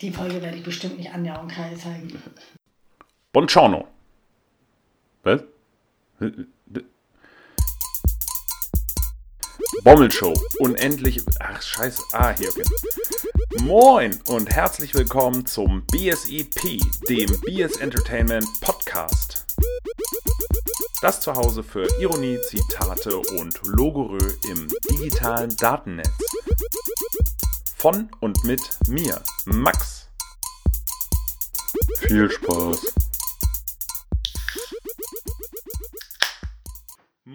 Die Folge werde ich bestimmt nicht Anja und Kai zeigen. Buongiorno. Was? Bommelshow. Unendlich. Ach, scheiße. Ah, hier, okay. Moin und herzlich willkommen zum BSEP, dem BS Entertainment Podcast. Das Zuhause für Ironie, Zitate und Logorö im digitalen Datennetz. Von und mit mir, Max. Viel Spaß.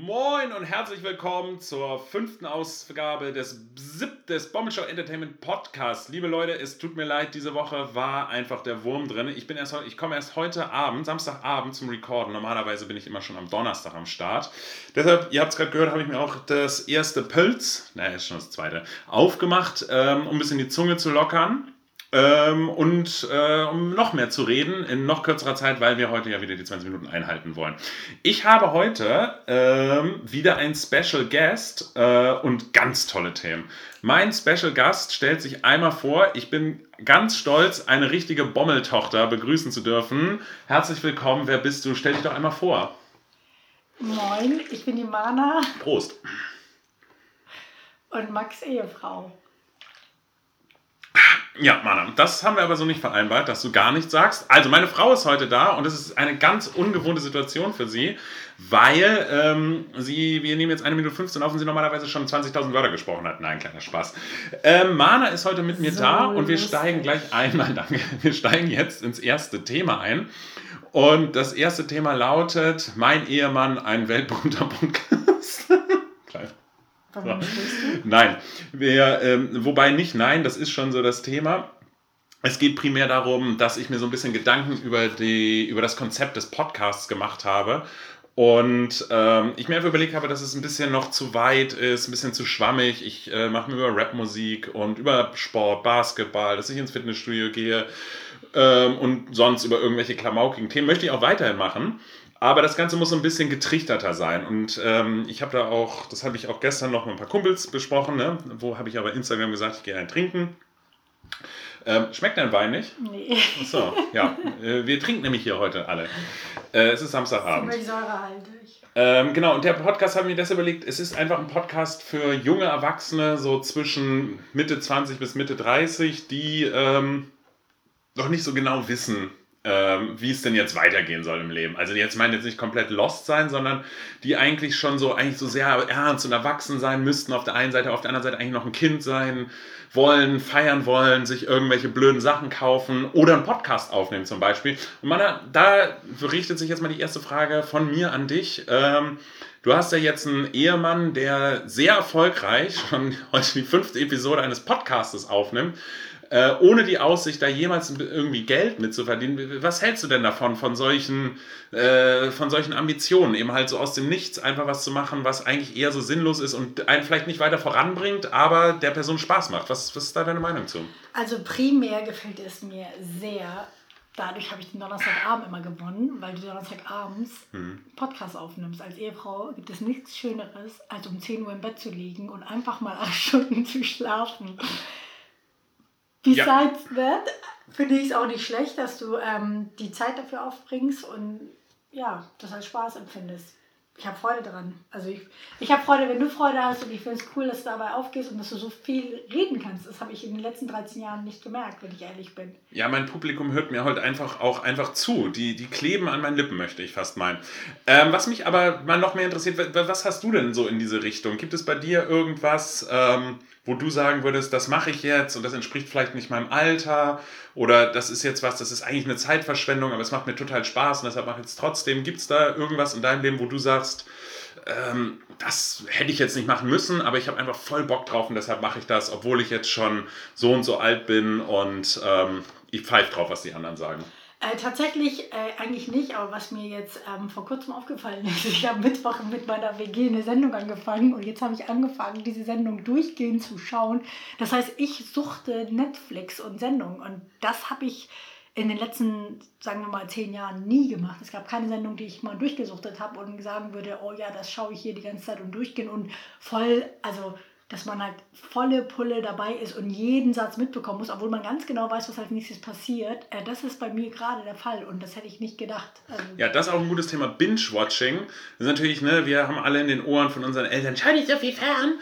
Moin und herzlich willkommen zur fünften Ausgabe des ZIP des Bombenshow Entertainment Podcasts. Liebe Leute, es tut mir leid, diese Woche war einfach der Wurm drin. Ich, bin erst, ich komme erst heute Abend, Samstagabend zum Recorden. Normalerweise bin ich immer schon am Donnerstag am Start. Deshalb, ihr habt es gerade gehört, habe ich mir auch das erste Pölz, naja, ist schon das zweite, aufgemacht, ähm, um ein bisschen die Zunge zu lockern. Ähm, und äh, um noch mehr zu reden in noch kürzerer Zeit, weil wir heute ja wieder die 20 Minuten einhalten wollen. Ich habe heute ähm, wieder einen Special Guest äh, und ganz tolle Themen. Mein Special Gast stellt sich einmal vor. Ich bin ganz stolz, eine richtige Bommeltochter begrüßen zu dürfen. Herzlich willkommen. Wer bist du? Stell dich doch einmal vor. Moin, ich bin die Mana Prost. und Max Ehefrau. Ja, Mana, das haben wir aber so nicht vereinbart, dass du gar nichts sagst. Also, meine Frau ist heute da und es ist eine ganz ungewohnte Situation für sie, weil ähm, sie, wir nehmen jetzt eine Minute 15 auf und sie normalerweise schon 20.000 Wörter gesprochen hat. Nein, kleiner Spaß. Ähm, Mana ist heute mit mir So da und wir steigen gleich einmal, danke, wir steigen jetzt ins erste Thema ein. Und das erste Thema lautet: Mein Ehemann, ein weltberühmter Podcast. Warum du? Nein, wir, ähm, wobei nicht nein, das ist schon so das Thema. Es geht primär darum, dass ich mir so ein bisschen Gedanken über, die, über das Konzept des Podcasts gemacht habe. Und ähm, ich mir einfach überlegt habe, dass es ein bisschen noch zu weit ist, ein bisschen zu schwammig. Ich äh, mache mir über Rapmusik und über Sport, Basketball, dass ich ins Fitnessstudio gehe ähm, und sonst über irgendwelche klamaukigen Themen. Möchte ich auch weiterhin machen. Aber das Ganze muss so ein bisschen getrichterter sein. Und ähm, ich habe da auch, das habe ich auch gestern noch mit ein paar Kumpels besprochen, ne? wo habe ich aber Instagram gesagt, ich gehe einen trinken. Ähm, schmeckt dein Wein nicht? Nee. Achso, ja. Äh, wir trinken nämlich hier heute alle. Äh, es ist Samstagabend. Ziemlich säurehaltig. Ähm, genau, und der Podcast habe ich mir das überlegt, es ist einfach ein Podcast für junge Erwachsene, so zwischen Mitte 20 bis Mitte 30, die ähm, noch nicht so genau wissen, ähm, wie es denn jetzt weitergehen soll im Leben. Also jetzt meinen jetzt nicht komplett lost sein, sondern die eigentlich schon so eigentlich so sehr ernst und erwachsen sein müssten auf der einen Seite, auf der anderen Seite eigentlich noch ein Kind sein wollen, feiern wollen, sich irgendwelche blöden Sachen kaufen oder einen Podcast aufnehmen zum Beispiel. Und man, da richtet sich jetzt mal die erste Frage von mir an dich. Ähm, du hast ja jetzt einen Ehemann, der sehr erfolgreich schon heute die fünfte Episode eines Podcastes aufnimmt äh, ohne die Aussicht, da jemals irgendwie Geld mitzuverdienen. Was hältst du denn davon, von solchen, äh, von solchen Ambitionen, eben halt so aus dem Nichts einfach was zu machen, was eigentlich eher so sinnlos ist und einen vielleicht nicht weiter voranbringt, aber der Person Spaß macht? Was, was ist da deine Meinung zu? Also primär gefällt es mir sehr. Dadurch habe ich den Donnerstagabend immer gewonnen, weil du Donnerstagabends Hm. Podcast aufnimmst. Als Ehefrau gibt es nichts Schöneres, als um 10 Uhr im Bett zu liegen und einfach mal acht Stunden zu schlafen. Besides that finde ich es auch nicht schlecht, dass du ähm, die Zeit dafür aufbringst und ja, das als Spaß empfindest. Ich habe Freude daran. Also ich, ich habe Freude, wenn du Freude hast und ich finde es cool, dass du dabei aufgehst und dass du so viel reden kannst. Das habe ich in den letzten 13 Jahren nicht gemerkt, wenn ich ehrlich bin. Ja, mein Publikum hört mir heute einfach auch einfach zu. Die, die kleben an meinen Lippen, möchte ich fast meinen. Ähm, was mich aber mal noch mehr interessiert, wa- was hast du denn so in diese Richtung? Gibt es bei dir irgendwas, ähm, wo du sagen würdest, das mache ich jetzt und das entspricht vielleicht nicht meinem Alter oder das ist jetzt was, das ist eigentlich eine Zeitverschwendung, aber es macht mir total Spaß und deshalb mache ich es trotzdem. Gibt es da irgendwas in deinem Leben, wo du sagst, ähm, das hätte ich jetzt nicht machen müssen, aber ich habe einfach voll Bock drauf und deshalb mache ich das, obwohl ich jetzt schon so und so alt bin und ähm, ich pfeife drauf, was die anderen sagen. Äh, tatsächlich äh, eigentlich nicht, aber was mir jetzt ähm, vor kurzem aufgefallen ist, ich habe Mittwoch mit meiner WG eine Sendung angefangen und jetzt habe ich angefangen, diese Sendung durchgehend zu schauen. Das heißt, ich suchte Netflix und Sendungen und das habe ich in den letzten, sagen wir mal, zehn Jahren nie gemacht. Es gab keine Sendung, die ich mal durchgesuchtet habe und sagen würde, oh ja, das schaue ich hier die ganze Zeit und durchgehen und voll, also dass man halt volle Pulle dabei ist und jeden Satz mitbekommen muss, obwohl man ganz genau weiß, was als nächstes passiert. Äh, das ist bei mir gerade der Fall und das hätte ich nicht gedacht. Also ja, das ist auch ein gutes Thema. Binge-Watching. Das ist natürlich, ne, wir haben alle in den Ohren von unseren Eltern, schau nicht so viel fern.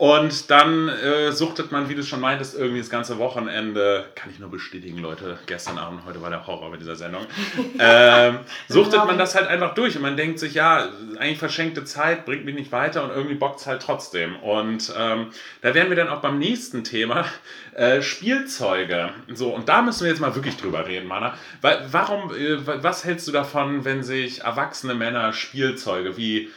Und dann äh, suchtet man, wie du schon meintest, irgendwie das ganze Wochenende, kann ich nur bestätigen, Leute, gestern Abend, heute war der Horror bei dieser Sendung, ähm, suchtet man das halt einfach durch und man denkt sich, ja, eigentlich verschenkte Zeit, bringt mich nicht weiter und irgendwie bockt es halt trotzdem. Und ähm, da wären wir dann auch beim nächsten Thema, äh, Spielzeuge. So, und da müssen wir jetzt mal wirklich drüber reden, Mana. Warum, äh, was hältst du davon, wenn sich erwachsene Männer Spielzeuge wie...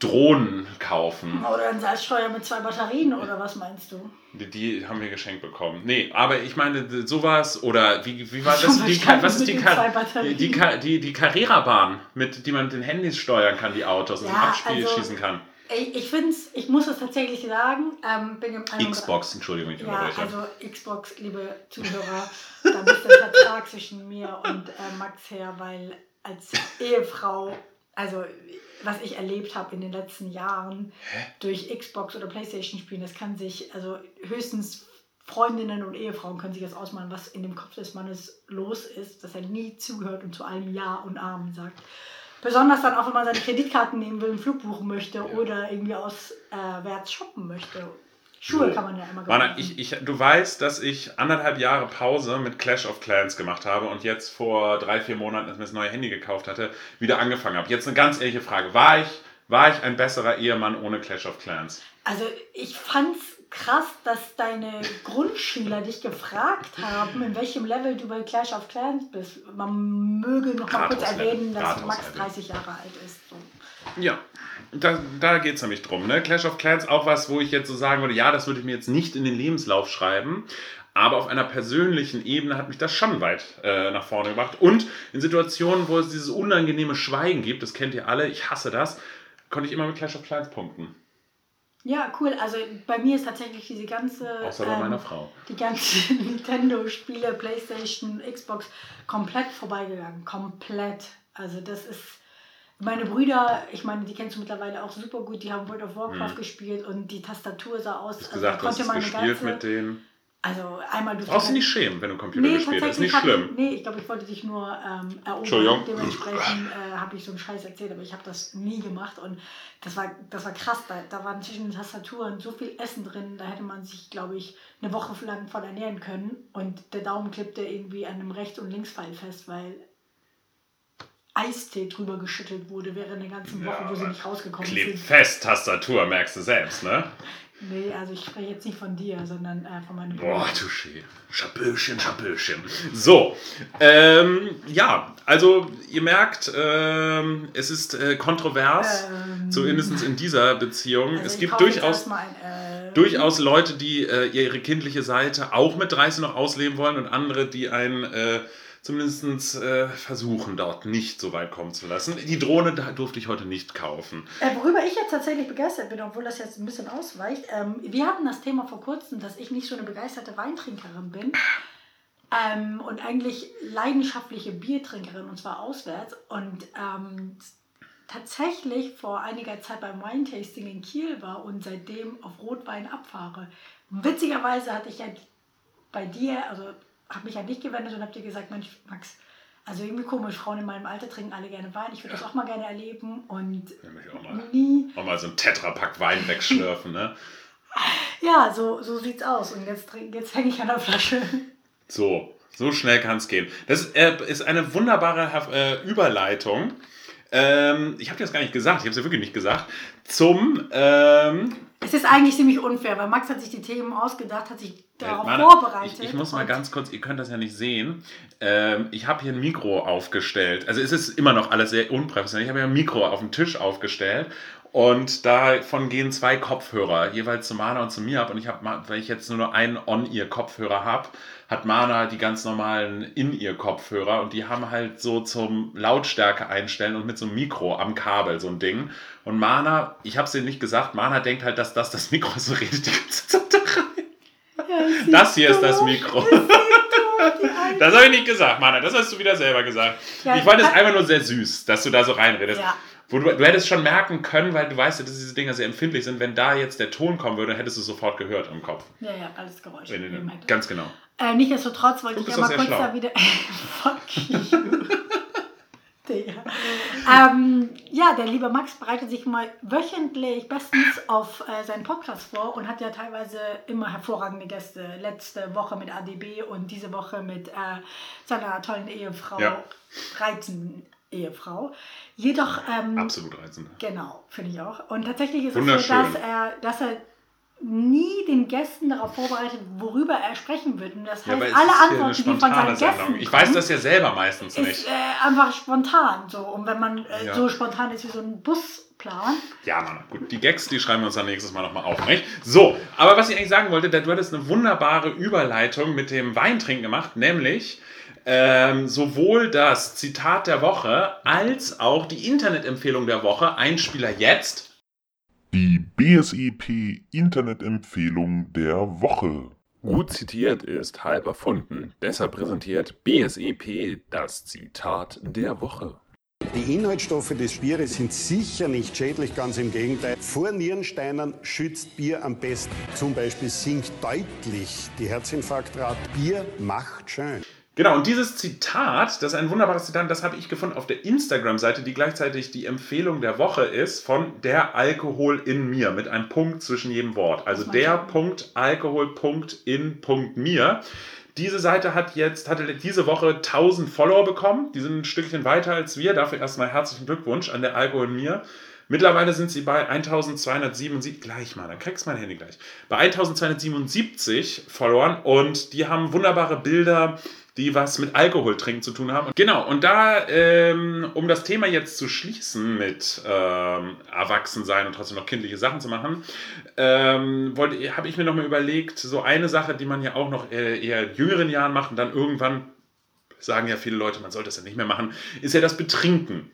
Drohnen kaufen. Oder ein Salzsteuer mit zwei Batterien oder was meinst du? Die, die haben wir geschenkt bekommen. Nee, aber ich meine sowas oder wie, wie war das? Die, was ist die, die, die, die, die Carrera-Bahn, mit die man mit den Handys steuern kann, die Autos ja, und Abspiel also, schießen kann? Ich, ich finde ich muss es tatsächlich sagen. Ähm, bin im Xbox, Entschuldigung, ich ja, Also Xbox, liebe Zuhörer, da ist der Vertrag zwischen mir und äh, Max her, weil als Ehefrau, also was ich erlebt habe in den letzten Jahren Hä? durch Xbox oder Playstation spielen, das kann sich, also höchstens Freundinnen und Ehefrauen können sich das ausmalen, was in dem Kopf des Mannes los ist, dass er nie zuhört und zu allem Ja und Amen sagt. Besonders dann auch, wenn man seine Kreditkarten nehmen will, einen Flug buchen möchte ja. oder irgendwie auswärts äh, shoppen möchte Schuhe kann man ja immer gebrauchen. Ich, ich, du weißt, dass ich anderthalb Jahre Pause mit Clash of Clans gemacht habe und jetzt vor drei, vier Monaten, als ich mir das neue Handy gekauft hatte, wieder angefangen habe. Jetzt eine ganz ehrliche Frage. War ich, war ich ein besserer Ehemann ohne Clash of Clans? Also ich fand's krass, dass deine Grundschüler dich gefragt haben, in welchem Level du bei Clash of Clans bist. Man möge noch mal kurz erwähnen, dass Max 30 Jahre alt ist. Ja, da, da geht es nämlich drum. Ne? Clash of Clans auch was, wo ich jetzt so sagen würde, ja, das würde ich mir jetzt nicht in den Lebenslauf schreiben. Aber auf einer persönlichen Ebene hat mich das schon weit äh, nach vorne gebracht. Und in Situationen, wo es dieses unangenehme Schweigen gibt, das kennt ihr alle, ich hasse das, konnte ich immer mit Clash of Clans punkten. Ja, cool. Also bei mir ist tatsächlich diese ganze. Außer bei ähm, meiner Frau. Die ganzen Nintendo-Spiele, PlayStation, Xbox komplett vorbeigegangen. Komplett. Also das ist meine Brüder, ich meine, die kennst du mittlerweile auch super gut, die haben World of Warcraft mhm. gespielt und die Tastatur sah aus, als gesagt, konnte man gespielt ganze, mit denen. Also einmal du Brauchst du nicht schämen, wenn du Computer nee, gespielt hast, ist nicht schlimm. nee, ich glaube, ich wollte dich nur ähm, erobern. Entschuldigung. Dementsprechend äh, habe ich so einen Scheiß erzählt, aber ich habe das nie gemacht und das war, das war krass. Da, da waren zwischen den Tastaturen so viel Essen drin, da hätte man sich, glaube ich, eine Woche lang von ernähren können und der Daumen klippte irgendwie an einem Rechts- und Linkspfeil fest, weil Eistee drüber geschüttelt wurde während der ganzen Woche, ja, wo sie nicht rausgekommen klebt sind. Fest, Tastatur, merkst du selbst, ne? Nee, also ich spreche jetzt nicht von dir, sondern äh, von meinem Bruder. Boah, touché. Schaböchen, Schaböchen. So, ähm, ja, also ihr merkt, ähm, es ist äh, kontrovers, ähm, zumindest in dieser Beziehung. Also es gibt durchaus, ein, äh, durchaus Leute, die äh, ihre kindliche Seite auch mit 30 noch ausleben wollen und andere, die ein äh, zumindest äh, versuchen, dort nicht so weit kommen zu lassen. Die Drohne durfte ich heute nicht kaufen. Äh, worüber ich jetzt tatsächlich begeistert bin, obwohl das jetzt ein bisschen ausweicht, ähm, wir hatten das Thema vor kurzem, dass ich nicht so eine begeisterte Weintrinkerin bin. Ähm, und eigentlich leidenschaftliche Biertrinkerin, und zwar auswärts. Und ähm, tatsächlich vor einiger Zeit beim Wine-Tasting in Kiel war und seitdem auf Rotwein abfahre. Witzigerweise hatte ich ja bei dir, also habe mich an dich gewendet und habe dir gesagt, Mensch, Max, also irgendwie komisch, Frauen in meinem Alter trinken alle gerne Wein. Ich würde ja. das auch mal gerne erleben und ja, auch mal, nie. Auch mal so ein Tetrapack Wein wegschlürfen, ne? Ja, so, so sieht's aus. Und jetzt, jetzt hänge ich an der Flasche. So, so schnell kann es gehen. Das ist, äh, ist eine wunderbare äh, Überleitung. Ähm, ich habe dir das gar nicht gesagt, ich habe es ja wirklich nicht gesagt. Zum. Ähm, es ist eigentlich ziemlich unfair, weil Max hat sich die Themen ausgedacht, hat sich darauf Meine, vorbereitet. Ich, ich, muss mal ganz kurz, ihr könnt das ja nicht sehen. Ähm, ich habe hier ein Mikro aufgestellt. Also es ist immer noch alles sehr unprofessionell. Ich habe hier ein Mikro auf dem Tisch aufgestellt und davon gehen zwei Kopfhörer, jeweils zu Mana und zu mir ab. Und ich habe, weil ich jetzt nur noch einen On-Ear-Kopfhörer habe, hat Mana die ganz normalen In-Ear-Kopfhörer und die haben halt so zum Lautstärke einstellen und mit so einem Mikro am Kabel so ein Ding. Und Mana, ich habe es dir nicht gesagt, Mana denkt halt, dass das das Mikro so redet die ganze Zeit da rein. Ja, das hier ist das Mikro. Das, das habe ich nicht gesagt, Mana, das hast du wieder selber gesagt. Ja, ich fand es einfach nur sehr süß, dass du da so reinredest. Ja. Wo du, du hättest schon merken können, weil du weißt ja, dass diese Dinger sehr empfindlich sind, wenn da jetzt der Ton kommen würde, hättest du sofort gehört im Kopf. Ja, ja, alles Geräusch. Wenn du, ganz genau. Äh, Nichtsdestotrotz wollte Du ich ja mal kurz schlau. da wieder. Fuck you. Digga. ähm, ja, der liebe Max bereitet sich mal wöchentlich bestens auf äh, seinen Podcast vor und hat ja teilweise immer hervorragende Gäste. Letzte Woche mit ADB und diese Woche mit äh, seiner tollen Ehefrau, Ja. reizenden Ehefrau. Jedoch ähm, Absolut reizend. Genau, finde ich auch. Und tatsächlich ist es so, dass er, dass er nie den Gästen darauf vorbereitet, worüber er sprechen wird. Und das Ja, heißt, es alle Antworten, die von seinen Gästen Sendung. Ich weiß das ja selber meistens ist nicht. äh, einfach spontan. So. Und wenn man äh, Ja. so spontan ist wie so ein Busplan, Ja, Mann, gut. Die Gags, die schreiben wir uns dann nächstes Mal nochmal auf, nicht? So, aber was ich eigentlich sagen wollte, du hattest eine wunderbare Überleitung mit dem Weintrinken gemacht, nämlich ähm, sowohl das Zitat der Woche als auch die Internetempfehlung der Woche. Einspieler jetzt. Die BSEP Internetempfehlung der Woche. Gut zitiert ist halb erfunden. Besser präsentiert BSEP das Zitat der Woche. Die Inhaltsstoffe des Bieres sind sicher nicht schädlich, ganz im Gegenteil. Vor Nierensteinen schützt Bier am besten. Zum Beispiel sinkt deutlich die Herzinfarktrate. Bier macht schön. Genau, und dieses Zitat, das ist ein wunderbares Zitat, das habe ich gefunden auf der Instagram-Seite, die gleichzeitig die Empfehlung der Woche ist von der Alkohol in mir, mit einem Punkt zwischen jedem Wort. Also der ich. Punkt Alkohol Punkt in Punkt mir. Diese Seite hat jetzt, hatte diese Woche 1000 Follower bekommen. Die sind ein Stückchen weiter als wir. Dafür erstmal herzlichen Glückwunsch an der Alkohol in mir. Mittlerweile sind sie bei 1277, gleich mal, dann kriegst du mein Handy gleich. Bei 1277 Followern und die haben wunderbare Bilder, die was mit Alkohol trinken zu tun haben. Genau, und da, ähm, um das Thema jetzt zu schließen mit ähm, Erwachsensein und trotzdem noch kindliche Sachen zu machen, ähm, habe ich mir nochmal überlegt, so eine Sache, die man ja auch noch äh, eher in jüngeren Jahren macht und dann irgendwann sagen ja viele Leute, man sollte das ja nicht mehr machen, ist ja das Betrinken.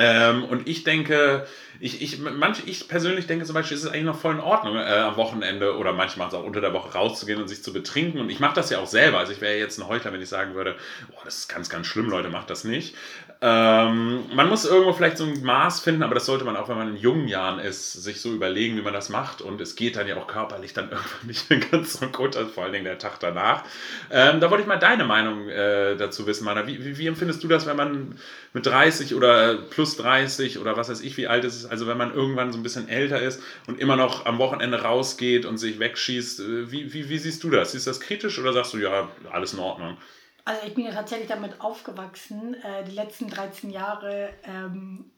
Ähm, und ich denke, ich, ich, manch, ich persönlich denke zum Beispiel, es ist eigentlich noch voll in Ordnung, äh, am Wochenende oder manchmal auch unter der Woche rauszugehen und sich zu betrinken. Und ich mache das ja auch selber. Also ich wäre jetzt ein Heuchler, wenn ich sagen würde, oh, das ist ganz, ganz schlimm, Leute, macht das nicht. Ähm, man muss irgendwo vielleicht so ein Maß finden, aber das sollte man auch, wenn man in jungen Jahren ist, sich so überlegen, wie man das macht. Und es geht dann ja auch körperlich dann irgendwann nicht mehr ganz so gut, vor allen Dingen der Tag danach. Ähm, da wollte ich mal deine Meinung äh, dazu wissen, Mana. Wie, wie, wie empfindest du das, wenn man mit 30 oder plus 30 oder was weiß ich, wie alt ist es, also wenn man irgendwann so ein bisschen älter ist und immer noch am Wochenende rausgeht und sich wegschießt, äh, wie, wie, wie siehst du das? Siehst du das kritisch oder sagst du, ja, alles in Ordnung? Also ich bin ja tatsächlich damit aufgewachsen, äh, die letzten 13 Jahre ähm,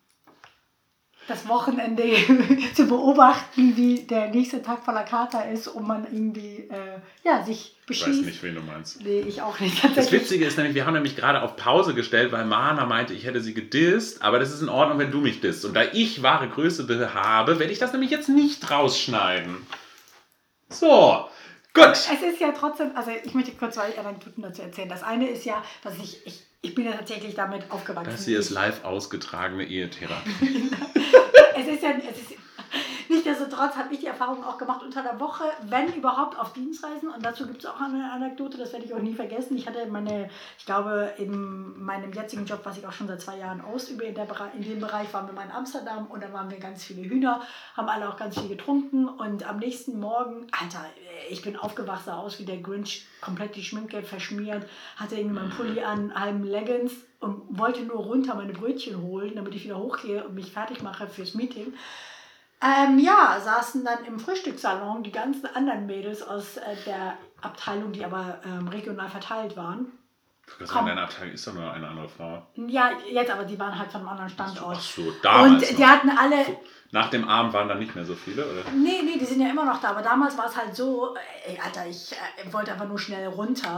das Wochenende zu beobachten, wie der nächste Tag voller Kater ist und man irgendwie äh, ja, sich Ich weiß beschießt. nicht, wen du meinst. Nee, ich auch nicht. Das. Witzige ist nämlich, wir haben nämlich gerade auf Pause gestellt, weil Mana meinte, ich hätte sie gedisst, aber das ist in Ordnung, wenn du mich disst. Und da ich wahre Größe be- habe, werde ich das nämlich jetzt nicht rausschneiden. So, gut. Es ist ja trotzdem, also ich möchte kurz zwei Anekdoten dazu erzählen. Das eine ist ja, dass ich, ich, ich bin ja tatsächlich damit aufgewachsen. Das hier ist live ausgetragene Ehetherapie. es ist ja, es ist, nichtsdestotrotz habe ich die Erfahrung auch gemacht unter der Woche, wenn überhaupt auf Dienstreisen. Und dazu gibt es auch eine Anekdote, das werde ich auch nie vergessen. Ich hatte meine, ich glaube, in meinem jetzigen Job, was ich auch schon seit zwei Jahren ausübe, in, der, in dem Bereich waren wir mal in Amsterdam und da waren wir ganz viele Hühner, haben alle auch ganz viel getrunken. Und am nächsten Morgen, Alter, ich bin aufgewacht, sah aus wie der Grinch, komplett die Schminke verschmiert, hatte irgendwie meinen Pulli an, halben Leggings und wollte nur runter meine Brötchen holen, damit ich wieder hochgehe und mich fertig mache fürs Meeting. Ähm, ja, saßen dann im Frühstückssalon die ganzen anderen Mädels aus äh, der Abteilung, die aber ähm, regional verteilt waren. Ich sagen, deine Abteilung ist doch nur eine andere Frau. Ja, jetzt aber die waren halt von einem anderen Standort. Ach so, damals. und die noch. hatten alle, Nach dem Abend waren dann nicht mehr so viele, oder? Nee, nee, die sind ja immer noch da. Aber damals war es halt so, ey, Alter, ich äh, wollte einfach nur schnell runter.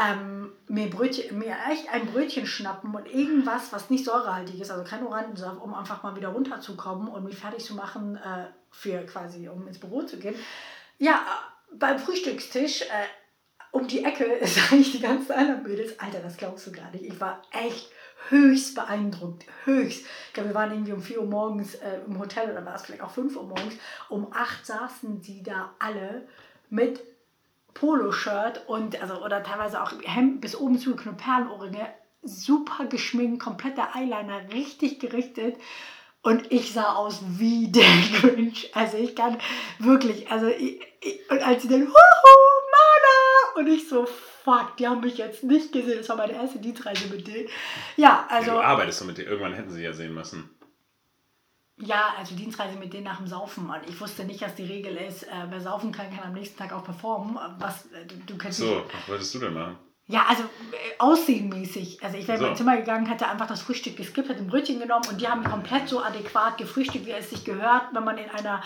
Ähm, mir, Brötchen, mir echt ein Brötchen schnappen und irgendwas, was nicht säurehaltig ist, also kein Orangensaft, um einfach mal wieder runterzukommen und mich fertig zu machen, äh, für quasi, um ins Büro zu gehen. Ja, äh, beim Frühstückstisch, äh, um die Ecke, sah ich die ganzen anderen Mädels. Alter, das glaubst du gar nicht. Ich war echt höchst beeindruckt. Höchst. Ich glaube, wir waren irgendwie um 4 Uhr morgens äh, im Hotel oder war es vielleicht auch 5 Uhr morgens. Um 8 saßen die da alle mit Poloshirt und, also, oder teilweise auch Hemd bis oben zugeknöpft, Perlenohrringe. super geschminkt, kompletter Eyeliner, richtig gerichtet. Und ich sah aus wie der Grinch. Also ich kann wirklich, also ich, ich, und als sie dann, huhu, Mana! Und ich so, fuck, die haben mich jetzt nicht gesehen. Das war meine erste Dienstreise mit denen. Ja, also. du arbeitest so mit dir. Irgendwann hätten sie ja sehen müssen. Ja, also Dienstreise mit denen nach dem Saufen. Und ich wusste nicht, dass die Regel ist, äh, wer saufen kann, kann am nächsten Tag auch performen. Was, äh, du, du kennst So, was wolltest du denn machen? Ja, also äh, aussehenmäßig. Also ich wäre in So. mein Zimmer gegangen, hätte einfach das Frühstück geskippt, hätte ein Brötchen genommen und die haben komplett so adäquat gefrühstückt, wie es sich gehört, wenn man in einer,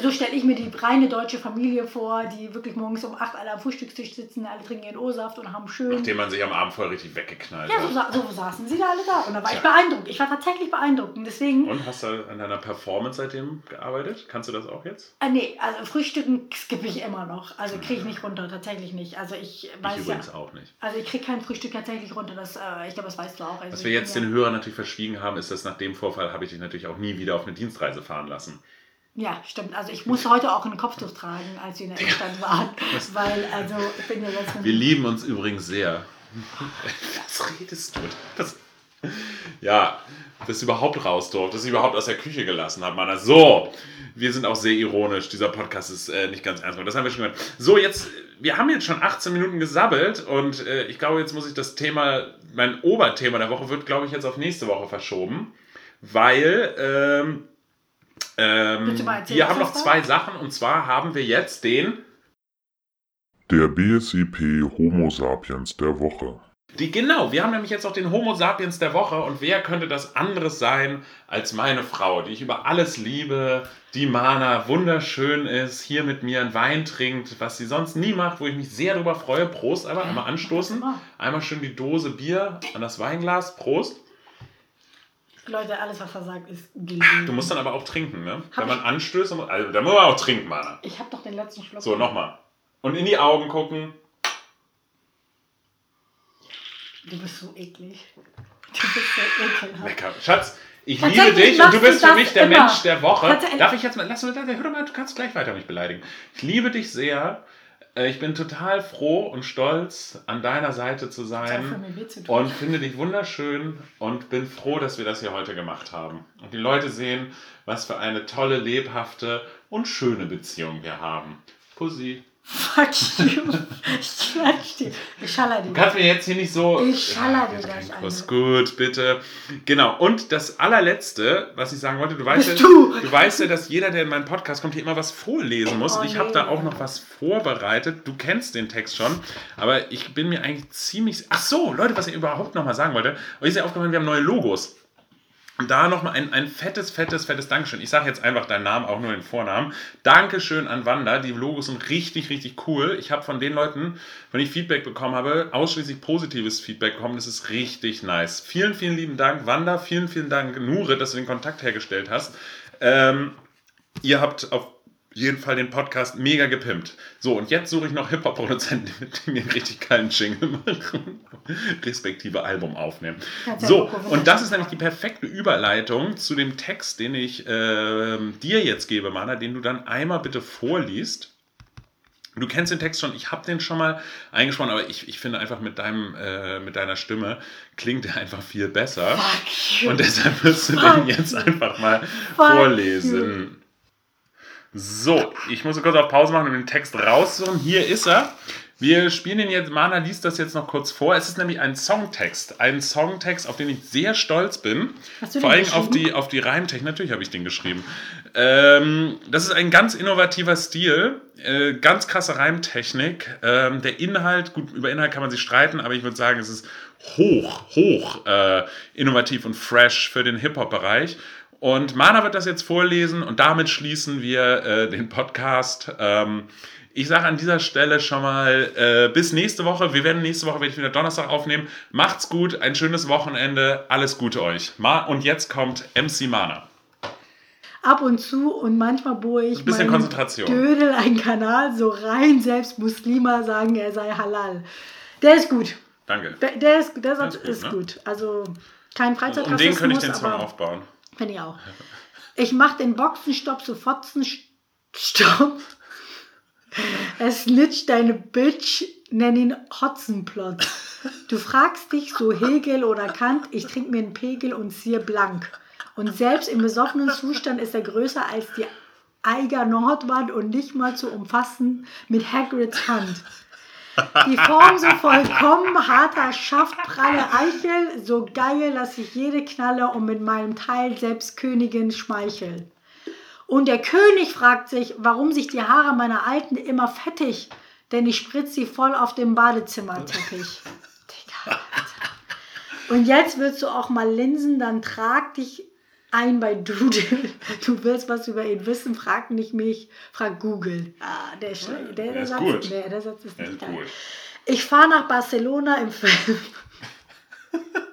so stelle ich mir die reine deutsche Familie vor, die wirklich morgens um 8 alle am Frühstückstisch sitzen, alle trinken ihren O-Saft und haben schön... Nachdem man sich am Abend vorher richtig weggeknallt ja, so, hat. sa- so saßen sie da alle da und da war ich Tja. beeindruckt. Ich war tatsächlich beeindruckt und deswegen... Und hast du an deiner Performance seitdem gearbeitet? Kannst du das auch jetzt? Äh, nee, also Frühstücken skippe ich immer noch. Also kriege ich nicht runter, tatsächlich nicht. Also ich weiß ich ja... übrigens auch nicht. Also ich kriege kein Frühstück tatsächlich runter. Das, äh, ich glaube, das weißt du auch. Also Was ich wir jetzt ja- den Hörern natürlich verschwiegen haben, ist, dass nach dem Vorfall habe ich dich natürlich auch nie wieder auf eine Dienstreise fahren lassen. Ja, stimmt. Also ich musste heute auch ein Kopftuch tragen, als wir in der Innenstadt waren. Weil, also ich bin ja jetzt... Wir lieben uns übrigens sehr. Was redest du? Das ja, dass du überhaupt raus durfte, ich überhaupt aus der Küche gelassen habe, Mann. So, wir sind auch sehr ironisch. Dieser Podcast ist äh, nicht ganz ernst gemeint. Das haben wir schon gehört. So, jetzt, wir haben jetzt schon 18 Minuten gesabbelt und äh, ich glaube, jetzt muss ich das Thema, mein Oberthema der Woche wird, glaube ich, jetzt auf nächste Woche verschoben, weil ähm, ähm, erzählen, wir haben noch zwei Sachen und zwar haben wir jetzt den Der BSIP Homo sapiens der Woche. Die, genau, wir haben nämlich jetzt auch den Homo sapiens der Woche und wer könnte das anderes sein als meine Frau, die ich über alles liebe, die Mana wunderschön ist, hier mit mir einen Wein trinkt, was sie sonst nie macht, wo ich mich sehr darüber freue. Prost, aber einmal anstoßen. Einmal schön die Dose Bier an das Weinglas. Prost. Leute, alles, was er sagt, ist gelogen. Du musst dann aber auch trinken, ne? Hab Wenn man anstößt, also, dann muss man auch trinken, Mana. Ich habe doch den letzten Schluck. So, nochmal. Und in die Augen gucken. Du bist so eklig. Du bist so ekelhaft. Lecker. Schatz, ich liebe dich und du bist für mich der immer. Mensch der Woche. Darf ich jetzt mal, lass mal, hör mal, du kannst gleich weiter mich beleidigen. Ich liebe dich sehr. Äh, Ich bin total froh und stolz, an deiner Seite zu sein zu und finde dich wunderschön und bin froh, dass wir das hier heute gemacht haben. Und die Leute sehen, was für eine tolle, lebhafte und schöne Beziehung wir haben. Pussy. Fuck you. Ich klatsch dir. Ich schaller dir. Du kannst mir jetzt hier nicht so. Ich schaller dir gleich keinen eine. Kuss. Gut, bitte. Genau. Und das allerletzte, was ich sagen wollte, du weißt, ja, du. du weißt ja, dass jeder, der in meinen Podcast kommt, hier immer was vorlesen muss. Oh, und ich habe nee. da auch noch was vorbereitet. Du kennst den Text schon, aber ich bin mir eigentlich ziemlich. Ach so, Leute, was ich überhaupt noch mal sagen wollte. Euch ist ja aufgefallen, wir haben neue Logos. Da nochmal ein, ein fettes, fettes, fettes Dankeschön. Ich sage jetzt einfach deinen Namen, auch nur den Vornamen. Dankeschön an Wanda. Die Logos sind richtig, richtig cool. Ich habe von den Leuten, wenn ich Feedback bekommen habe, ausschließlich positives Feedback bekommen. Das ist richtig nice. Vielen, vielen lieben Dank, Wanda. Vielen, vielen Dank, Nure, dass du den Kontakt hergestellt hast. Ähm, ihr habt auf jeden Fall den Podcast mega gepimpt. So, und jetzt suche ich noch Hip-Hop-Produzenten, die mir einen richtig geilen Jingle machen. Respektive Album aufnehmen. So, und das ist nämlich die perfekte Überleitung zu dem Text, den ich ähm, dir jetzt gebe, Mana, den du dann einmal bitte vorliest. Du kennst den Text schon, ich habe den schon mal eingesprochen, aber ich, ich finde einfach mit, deinem, äh, mit deiner Stimme klingt er einfach viel besser. Fuck you. Und deshalb wirst du Fuck den jetzt you. einfach mal Fuck vorlesen. So, ich muss kurz auf Pause machen, um den Text rauszuholen. Hier ist er. Wir spielen den jetzt, Mana liest das jetzt noch kurz vor. Es ist nämlich ein Songtext. Ein Songtext, auf den ich sehr stolz bin. Hast du Vor allem auf die, auf die Reimtechnik. Natürlich habe ich den geschrieben. Ähm, das ist ein ganz innovativer Stil. Äh, ganz krasse Reimtechnik. Ähm, der Inhalt, gut, über Inhalt kann man sich streiten, aber ich würde sagen, es ist hoch, hoch äh, innovativ und fresh für den Hip-Hop-Bereich. Und Mana wird das jetzt vorlesen und damit schließen wir äh, den Podcast. Ähm, ich sage an dieser Stelle schon mal äh, bis nächste Woche. Wir werden nächste Woche werde ich wieder Donnerstag aufnehmen. Macht's gut, ein schönes Wochenende, alles Gute euch. Ma und jetzt kommt MC Mana. Ab und zu und manchmal bohre ich Ein bisschen Konzentration. Dödel einen Kanal so rein, selbst Muslima sagen, er sei halal. Der ist gut. Danke. Der, der ist, der Das ist, ist ist, gut, ne? gut. Also kein Um Freizeitраssismus, den könnte ich den Song aber aufbauen. Finde ich auch. Ich mache den Boxenstopp zu Fotzenstopp. Er snitcht deine Bitch, nenn ihn Hotzenplot. Du fragst dich so Hegel oder Kant, ich trink mir einen Pegel und ziehe blank. Und selbst im besoffenen Zustand ist er größer als die Eiger Nordwand und nicht mal zu umfassen mit Hagrids Hand. Die Form so vollkommen, harter Schaft, pralle Eichel, so geil, dass ich jede knalle und mit meinem Teil selbst Königin schmeichel. Und der König fragt sich, warum sich die Haare meiner Alten immer fettig, denn ich spritze sie voll auf dem Badezimmerteppich. Digga, Alter. Und jetzt willst du auch mal linsen, dann trag dich ein bei Doodle. Du willst was über ihn wissen, frag nicht mich, frag Google. Ah, der, ist schlecht. der, der, ist Satz, gut. Nee, der Satz ist Der nicht ist gut. Ich fahre nach Barcelona im Film.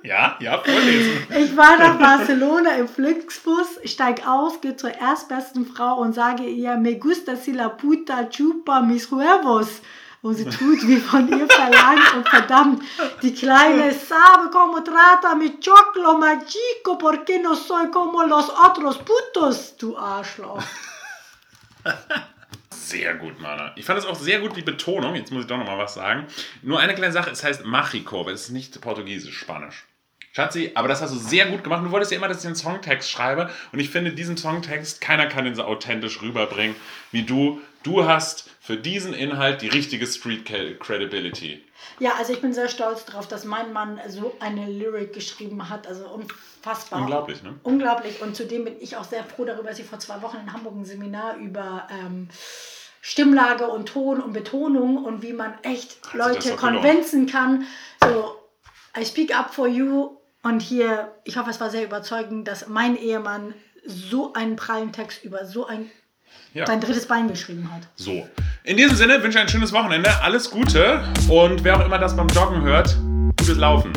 Ja, ja, vorlesen. Ich fahre nach Barcelona im Flixbus, steig aus, gehe zur erstbesten Frau und sage ihr, me gusta si la puta chupa mis huevos. Und sie tut, wie von ihr verlangt und verdammt, die Kleine sabe como trata mi choclo ma chico, porque no soy como los otros putos, du Arschloch. Sehr gut, Mana. Ich fand es auch sehr gut, die Betonung. Jetzt muss ich doch noch mal was sagen. Nur eine kleine Sache, es heißt Machiko, weil es ist nicht portugiesisch, Spanisch. Schatzi, aber das hast du sehr gut gemacht. Du wolltest ja immer, dass ich einen Songtext schreibe. Und ich finde, diesen Songtext, keiner kann den so authentisch rüberbringen wie du. Du hast für diesen Inhalt die richtige Street Credibility. Ja, also ich bin sehr stolz darauf, dass mein Mann so eine Lyric geschrieben hat. Also unfassbar. Unglaublich, ne? Unglaublich. Und zudem bin ich auch sehr froh darüber, dass ich vor zwei Wochen in Hamburg ein Seminar über ähm, Stimmlage und Ton und Betonung und wie man echt Also Leute konvenzen kann. So, I speak up for you. Und hier, ich hoffe, es war sehr überzeugend, dass mein Ehemann so einen prallen Text über so ein Ja. sein drittes Bein geschrieben hat. So. In diesem Sinne wünsche ich ein schönes Wochenende. Alles Gute. Und wer auch immer das beim Joggen hört, gutes Laufen.